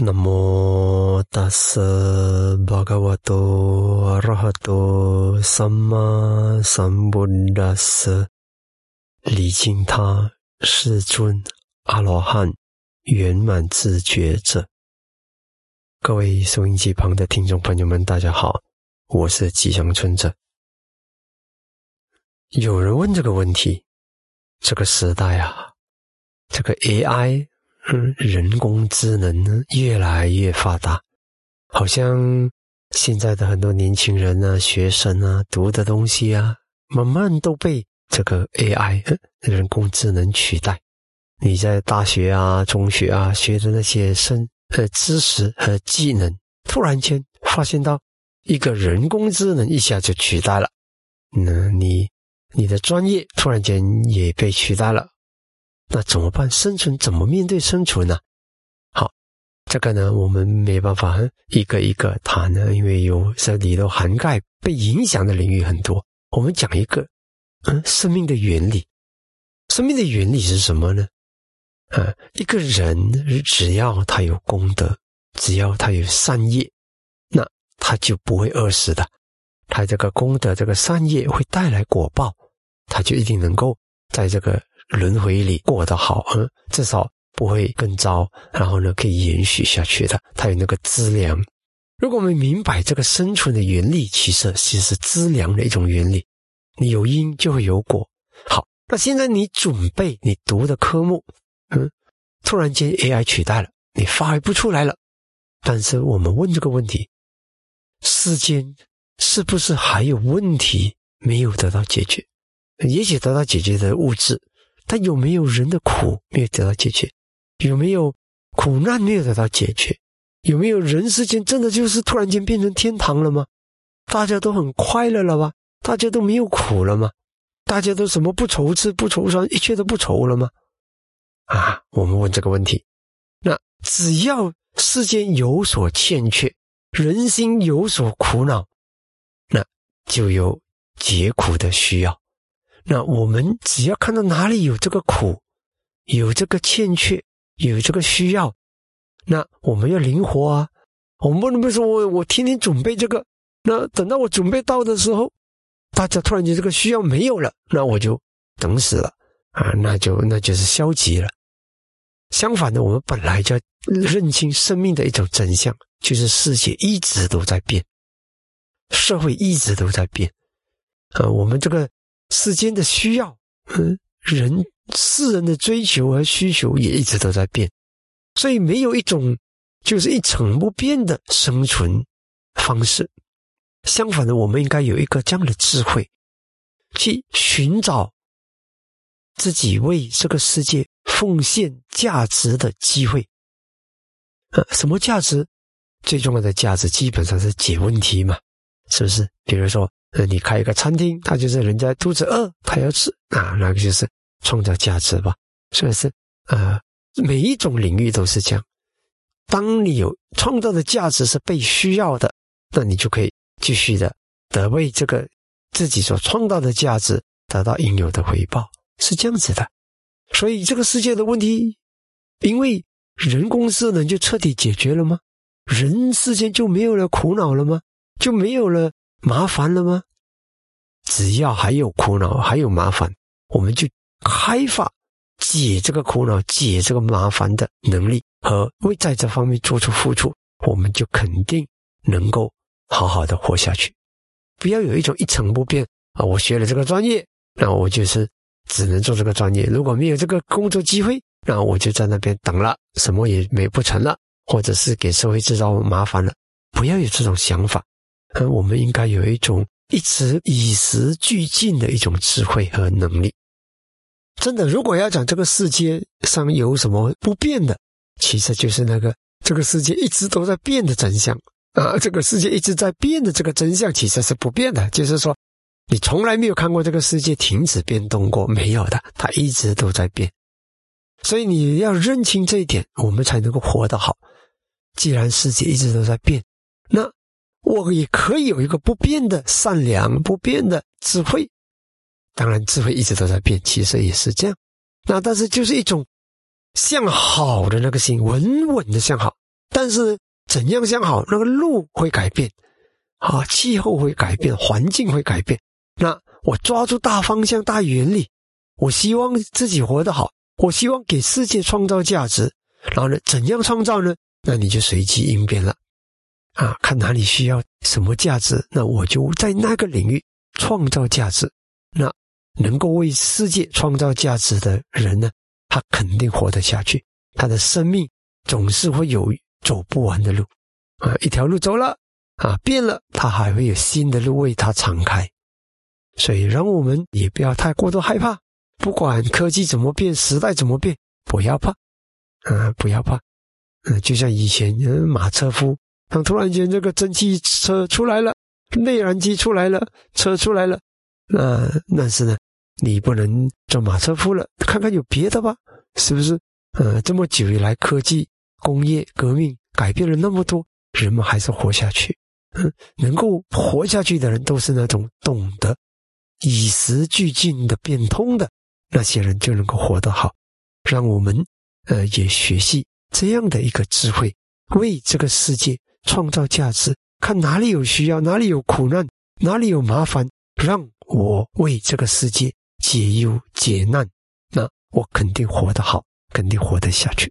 南无大斯巴嘎瓦多阿拉哈多萨玛萨布达舍，礼敬他世尊阿罗汉圆满自觉者。各位收音机旁的听众朋友们，大家好，我是吉祥村者。有人问这个问题：这个时代啊，这个 AI。嗯，人工智能呢越来越发达，好像现在的很多年轻人啊、学生啊读的东西啊，慢慢都被这个 AI 人工智能取代。你在大学啊、中学啊学的那些生呃知识和技能，突然间发现到一个人工智能一下就取代了，那你你的专业突然间也被取代了。那怎么办？生存怎么面对生存呢？好，这个呢，我们没办法一个一个谈呢，因为有这里头涵盖被影响的领域很多。我们讲一个，嗯，生命的原理。生命的原理是什么呢？啊，一个人只要他有功德，只要他有善业，那他就不会饿死的。他这个功德、这个善业会带来果报，他就一定能够在这个。轮回里过得好，嗯，至少不会更糟，然后呢，可以延续下去的。它有那个资粮。如果我们明白这个生存的原理，其实其实是资粮的一种原理。你有因就会有果。好，那现在你准备你读的科目，嗯，突然间 AI 取代了，你发挥不出来了。但是我们问这个问题：世间是不是还有问题没有得到解决？也许得到解决的物质。但有没有人的苦没有得到解决？有没有苦难没有得到解决？有没有人世间真的就是突然间变成天堂了吗？大家都很快乐了吗？大家都没有苦了吗？大家都什么不愁吃不愁穿，一切都不愁了吗？啊，我们问这个问题，那只要世间有所欠缺，人心有所苦恼，那就有解苦的需要。那我们只要看到哪里有这个苦，有这个欠缺，有这个需要，那我们要灵活啊！我们不能不说我我天天准备这个，那等到我准备到的时候，大家突然间这个需要没有了，那我就等死了啊！那就那就是消极了。相反的，我们本来就要认清生命的一种真相，就是世界一直都在变，社会一直都在变啊！我们这个。世间的需要，嗯，人世人的追求和需求也一直都在变，所以没有一种就是一成不变的生存方式。相反的，我们应该有一个这样的智慧，去寻找自己为这个世界奉献价值的机会。呃，什么价值？最重要的价值基本上是解问题嘛，是不是？比如说。呃，你开一个餐厅，他就是人家肚子饿，他要吃啊，那个就是创造价值吧。所以是呃，每一种领域都是这样。当你有创造的价值是被需要的，那你就可以继续的得为这个自己所创造的价值得到应有的回报，是这样子的。所以这个世界的问题，因为人工智能就彻底解决了吗？人世间就没有了苦恼了吗？就没有了？麻烦了吗？只要还有苦恼，还有麻烦，我们就开发解这个苦恼、解这个麻烦的能力和为在这方面做出付出，我们就肯定能够好好的活下去。不要有一种一成不变啊！我学了这个专业，那我就是只能做这个专业。如果没有这个工作机会，那我就在那边等了，什么也没不成了，或者是给社会制造麻烦了。不要有这种想法。嗯，我们应该有一种一直与时俱进的一种智慧和能力。真的，如果要讲这个世界上有什么不变的，其实就是那个这个世界一直都在变的真相啊！这个世界一直在变的这个真相其实是不变的，就是说你从来没有看过这个世界停止变动过，没有的，它一直都在变。所以你要认清这一点，我们才能够活得好。既然世界一直都在变，那。我也可以有一个不变的善良、不变的智慧，当然智慧一直都在变，其实也是这样。那但是就是一种向好的那个心，稳稳的向好。但是怎样向好，那个路会改变，啊，气候会改变，环境会改变。那我抓住大方向、大原理，我希望自己活得好，我希望给世界创造价值。然后呢，怎样创造呢？那你就随机应变了，啊，看哪里需要什么价值，那我就在那个领域创造价值。那能够为世界创造价值的人呢，他肯定活得下去，他的生命总是会有走不完的路，啊，一条路走了，啊，变了，他还会有新的路为他敞开。所以，让我们也不要太过度害怕，不管科技怎么变，时代怎么变，不要怕，啊，不要怕，嗯，就像以前，马车夫，当突然间这个蒸汽车出来了，内燃机出来了，车出来了，那但是呢，你不能做马车夫了，看看有别的吧，是不是？嗯，这么久以来，科技工业革命改变了那么多，人们还是活下去，嗯，能够活下去的人都是那种懂得。与时俱进的变通的那些人就能够活得好，让我们呃也学习这样的一个智慧，为这个世界创造价值。看哪里有需要，哪里有苦难，哪里有麻烦，让我为这个世界解忧解难，那我肯定活得好，肯定活得下去。